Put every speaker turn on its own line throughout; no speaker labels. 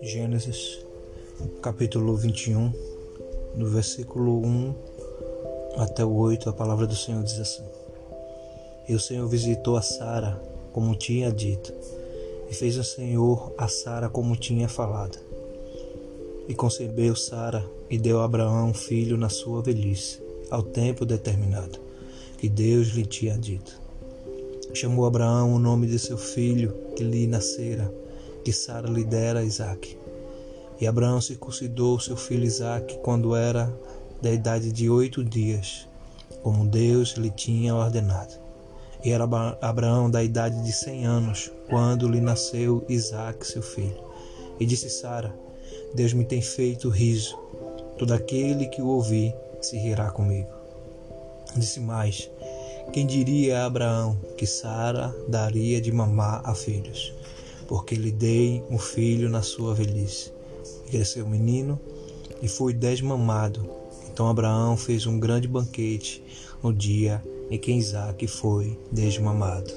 Gênesis, capítulo 21, do versículo 1 até o 8, a palavra do Senhor diz assim: E o Senhor visitou a Sara, como tinha dito, e fez o Senhor a Sara como tinha falado. E concebeu Sara e deu a Abraão um filho na sua velhice, ao tempo determinado, que Deus lhe tinha dito. Chamou Abraão o nome de seu filho que lhe nascera que Sara lhe dera Isaac. E Abraão circuncidou seu filho Isaac quando era da idade de oito dias, como Deus lhe tinha ordenado. E era Abraão da idade de cem anos, quando lhe nasceu Isaac, seu filho. E disse Sara: Deus me tem feito riso, todo aquele que o ouvir se rirá comigo. Disse mais: Quem diria a Abraão que Sara daria de mamar a filhos? porque lhe dei um filho na sua velhice. E cresceu o menino e foi desmamado. Então Abraão fez um grande banquete no dia em que Isaac foi desmamado.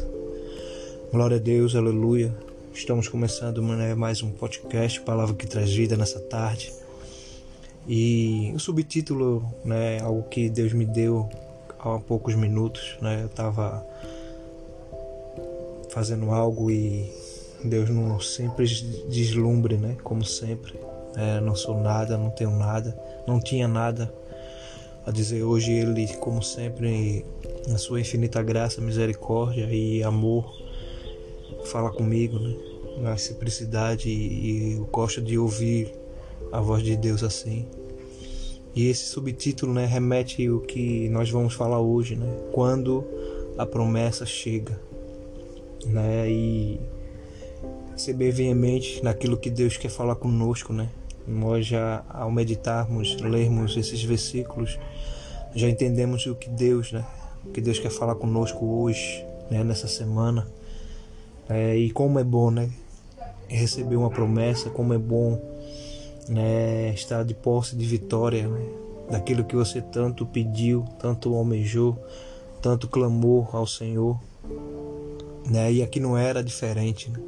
Glória a Deus, aleluia. Estamos começando né, mais um podcast, Palavra que traz vida nessa tarde. E o subtítulo, né, algo que Deus me deu há poucos minutos, né, eu estava fazendo algo e Deus não sempre deslumbre, né? Como sempre. É, não sou nada, não tenho nada, não tinha nada a dizer hoje Ele, como sempre, na sua infinita graça, misericórdia e amor, fala comigo, né? Na simplicidade e eu gosto de ouvir a voz de Deus assim. E esse subtítulo, né, remete o que nós vamos falar hoje, né? Quando a promessa chega, né? E ser bem veemente naquilo que Deus quer falar conosco, né? Nós já, ao meditarmos, lermos esses versículos, já entendemos o que Deus, né? O que Deus quer falar conosco hoje, né? Nessa semana. É, e como é bom, né? Receber uma promessa, como é bom, né? Estar de posse de vitória, né? Daquilo que você tanto pediu, tanto almejou, tanto clamou ao Senhor, né? E aqui não era diferente, né?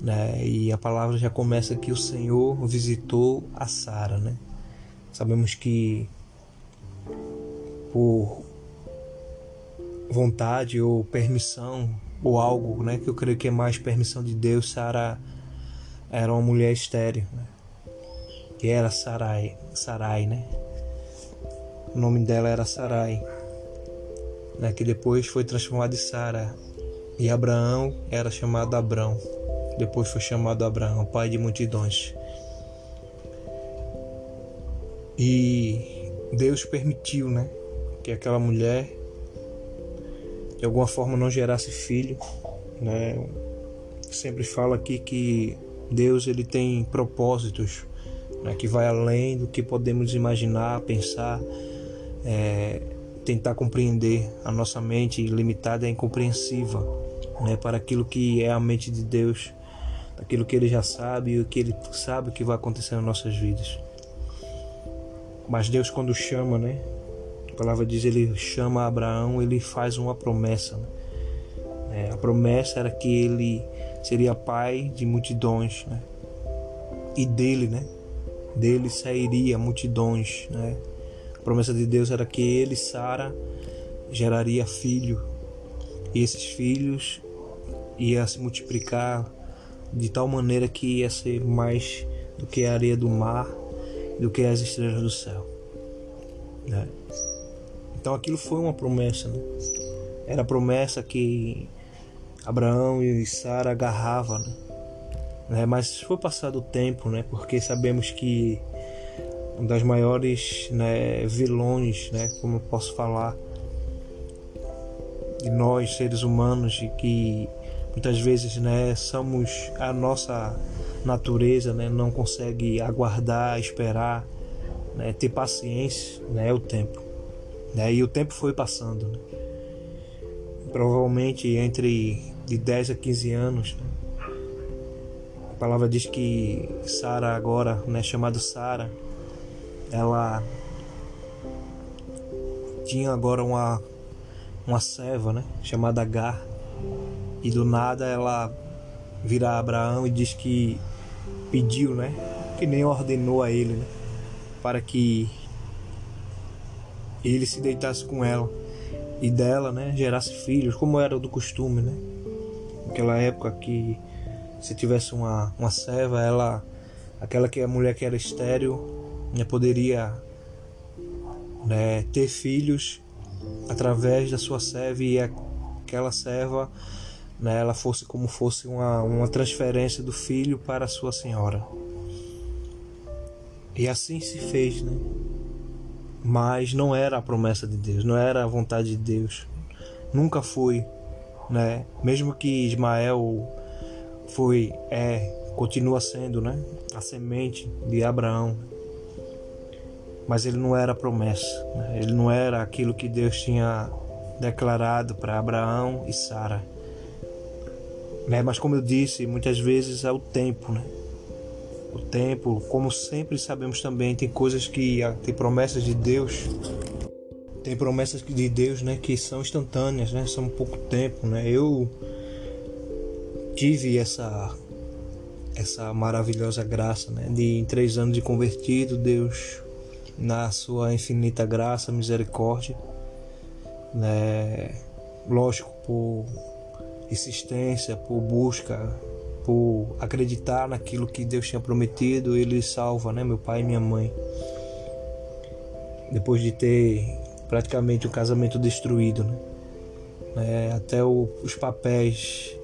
né? E a palavra já começa que o Senhor visitou a Sara, né? Sabemos que por vontade ou permissão ou algo, né, que eu creio que é mais permissão de Deus, Sara era uma mulher estéril, né? Que era Sarai, Sarai, né? O nome dela era Sarai, né, que depois foi transformada em Sara. E Abraão era chamado Abrão. Depois foi chamado Abraão, pai de multidões. E Deus permitiu, né, que aquela mulher de alguma forma não gerasse filho, né? Sempre fala aqui que Deus ele tem propósitos, né, que vai além do que podemos imaginar, pensar, é, tentar compreender. A nossa mente limitada é incompreensiva, né, para aquilo que é a mente de Deus aquilo que ele já sabe e o que ele sabe que vai acontecer nas nossas vidas. Mas Deus quando chama, né? A palavra diz ele chama Abraão, ele faz uma promessa. Né? É, a promessa era que ele seria pai de multidões, né? E dele, né? Dele sairia multidões, né? A promessa de Deus era que ele, Sara, geraria filho. E esses filhos iam se multiplicar de tal maneira que ia ser mais do que a areia do mar, do que as estrelas do céu. Né? Então aquilo foi uma promessa, né? Era a promessa que Abraão e Sara agarravam, né? Né? Mas foi passado o tempo, né? Porque sabemos que um das maiores né, vilões, né? Como eu posso falar, de nós seres humanos, de que Muitas vezes, né, somos a nossa natureza, né, não consegue aguardar, esperar, né, ter paciência, né, é o tempo. Né, e o tempo foi passando. Né. Provavelmente entre de 10 a 15 anos. Né. Palavra diz que Sara agora, né, chamada Sara, ela tinha agora uma uma serva, né, chamada Agar. E do nada ela vira Abraão e diz que pediu, né, que nem ordenou a ele, né, para que ele se deitasse com ela e dela, né, gerasse filhos, como era do costume, né? Naquela época que se tivesse uma, uma serva, ela, aquela que a mulher que era estéril, né, poderia né, ter filhos através da sua serva e aquela serva, né, ela fosse como fosse uma, uma transferência do filho para a sua senhora. E assim se fez, né? mas não era a promessa de Deus, não era a vontade de Deus. Nunca foi, né? Mesmo que Ismael foi, é, continua sendo, né? A semente de Abraão. Mas ele não era promessa, né? ele não era aquilo que Deus tinha declarado para Abraão e Sara. Né? Mas como eu disse, muitas vezes é o tempo, né? o tempo, como sempre sabemos também, tem coisas que tem promessas de Deus, tem promessas de Deus, né, que são instantâneas, né, são pouco tempo, né. Eu tive essa essa maravilhosa graça, né, de em três anos de convertido, Deus na sua infinita graça, misericórdia, né, lógico por insistência, por busca por acreditar naquilo que Deus tinha prometido, ele salva, né, meu pai e minha mãe. Depois de ter praticamente o casamento destruído, né? É, até o, os papéis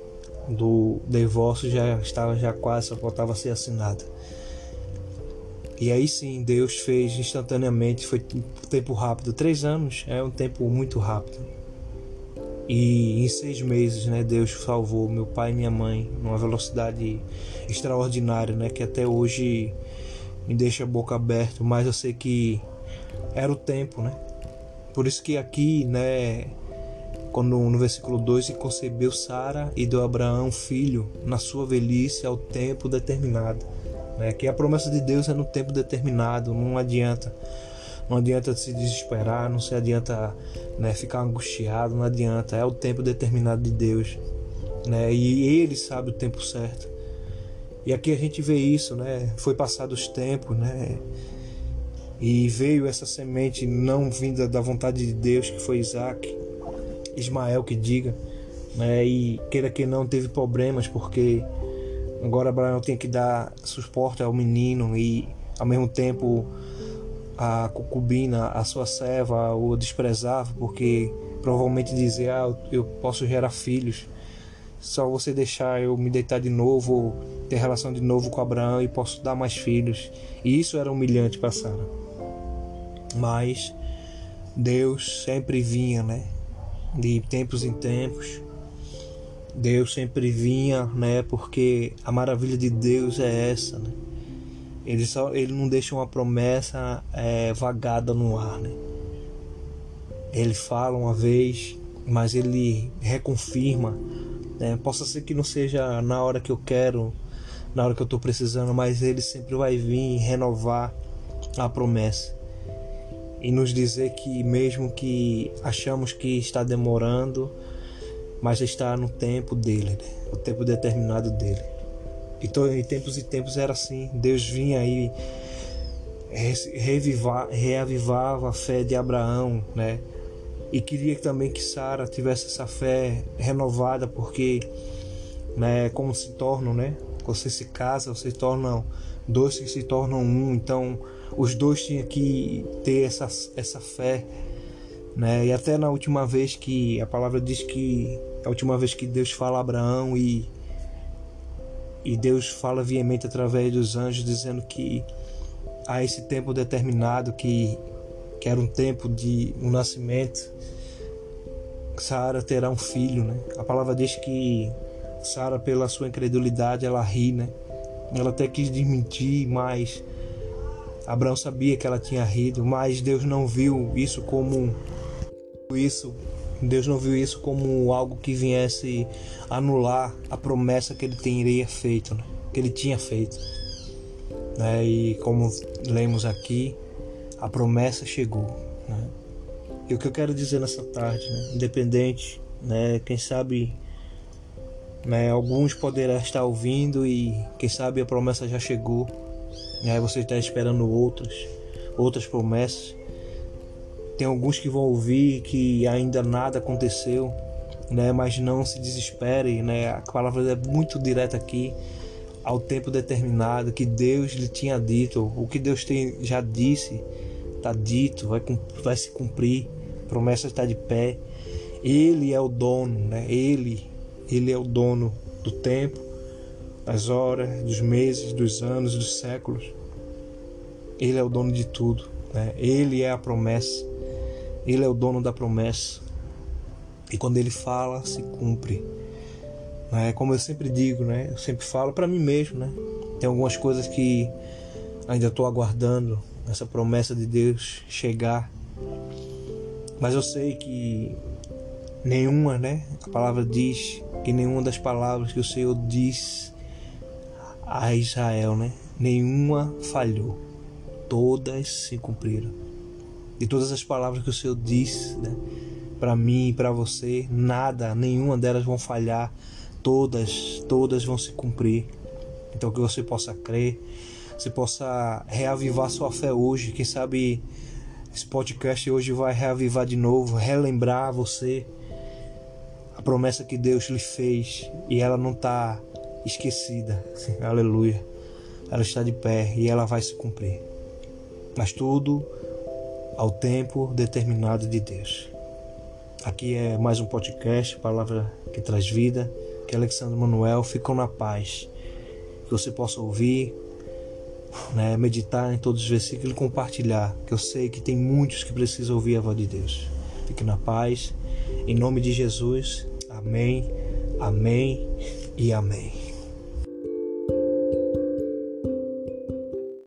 do divórcio já estava já quase só faltava ser assinado. E aí sim, Deus fez instantaneamente, foi tempo rápido, três anos é um tempo muito rápido. E em seis meses, né, Deus salvou meu pai e minha mãe numa velocidade extraordinária, né, que até hoje me deixa a boca aberta, mas eu sei que era o tempo, né? Por isso que aqui, né, quando no versículo 2 concebeu Sara e deu a Abraão filho na sua velhice ao tempo determinado. Né? Que a promessa de Deus é no tempo determinado, não adianta não adianta se desesperar, não se adianta né, ficar angustiado, não adianta. É o tempo determinado de Deus. Né? E Ele sabe o tempo certo. E aqui a gente vê isso, né? Foi passado os tempos, né? E veio essa semente não vinda da vontade de Deus, que foi Isaac, Ismael que diga, né? E queira que não teve problemas, porque agora Abraão tem que dar suporte ao menino e ao mesmo tempo a concubina, a sua serva, o desprezava, porque provavelmente dizia: ah, eu posso gerar filhos, só você deixar eu me deitar de novo, ter relação de novo com Abraão e posso dar mais filhos. E isso era humilhante para Sara. Mas Deus sempre vinha, né? De tempos em tempos. Deus sempre vinha, né? Porque a maravilha de Deus é essa, né? Ele, só, ele não deixa uma promessa é, vagada no ar, né? Ele fala uma vez, mas ele reconfirma. Né? Possa ser que não seja na hora que eu quero, na hora que eu estou precisando, mas ele sempre vai vir renovar a promessa e nos dizer que mesmo que achamos que está demorando, mas está no tempo dele, né? o tempo determinado dele. Então, em tempos e tempos era assim. Deus vinha aí revivar, reavivava a fé de Abraão, né? E queria também que Sara tivesse essa fé renovada, porque, né, como se tornam, né? Você se casa, você se tornam dois que se tornam um. Então, os dois tinham que ter essa, essa fé, né? E até na última vez que a palavra diz que a última vez que Deus fala a Abraão e e Deus fala veemente através dos anjos, dizendo que há esse tempo determinado, que, que era um tempo de um nascimento, Sara terá um filho, né? A palavra diz que Sara, pela sua incredulidade, ela ri, né? Ela até quis desmentir, mas Abraão sabia que ela tinha rido, mas Deus não viu isso como isso Deus não viu isso como algo que viesse anular a promessa que ele teria feito, né? que ele tinha feito. Né? E como lemos aqui, a promessa chegou. Né? E o que eu quero dizer nessa tarde, né? independente, né? quem sabe né? alguns poderão estar ouvindo e quem sabe a promessa já chegou, né? você está esperando outras, outras promessas. Tem alguns que vão ouvir que ainda nada aconteceu, né? Mas não se desespere, né? A palavra é muito direta aqui ao tempo determinado que Deus lhe tinha dito, o que Deus tem, já disse, está dito, vai, vai se cumprir, promessa está de pé. Ele é o dono, né? Ele, ele é o dono do tempo, das horas, dos meses, dos anos, dos séculos. Ele é o dono de tudo, né? Ele é a promessa. Ele é o dono da promessa. E quando ele fala, se cumpre. É como eu sempre digo, né? Eu sempre falo para mim mesmo, né? Tem algumas coisas que ainda estou aguardando essa promessa de Deus chegar. Mas eu sei que nenhuma, né? A palavra diz que nenhuma das palavras que o Senhor diz a Israel, né? Nenhuma falhou. Todas se cumpriram. E todas as palavras que o Senhor disse, né? Para mim e para você, nada, nenhuma delas vão falhar todas, todas vão se cumprir. Então que você possa crer, você possa reavivar sua fé hoje. Quem sabe esse podcast hoje vai reavivar de novo, relembrar você promessa que Deus lhe fez e ela não está esquecida. Aleluia. Ela está de pé e ela vai se cumprir. Mas tudo ao tempo determinado de Deus. Aqui é mais um podcast, palavra que traz vida que Alexandre Manuel ficam na paz. Que você possa ouvir, né, meditar em todos os versículos e compartilhar. Que eu sei que tem muitos que precisam ouvir a voz de Deus. Fique na paz. Em nome de Jesus. Amém, amém e amém.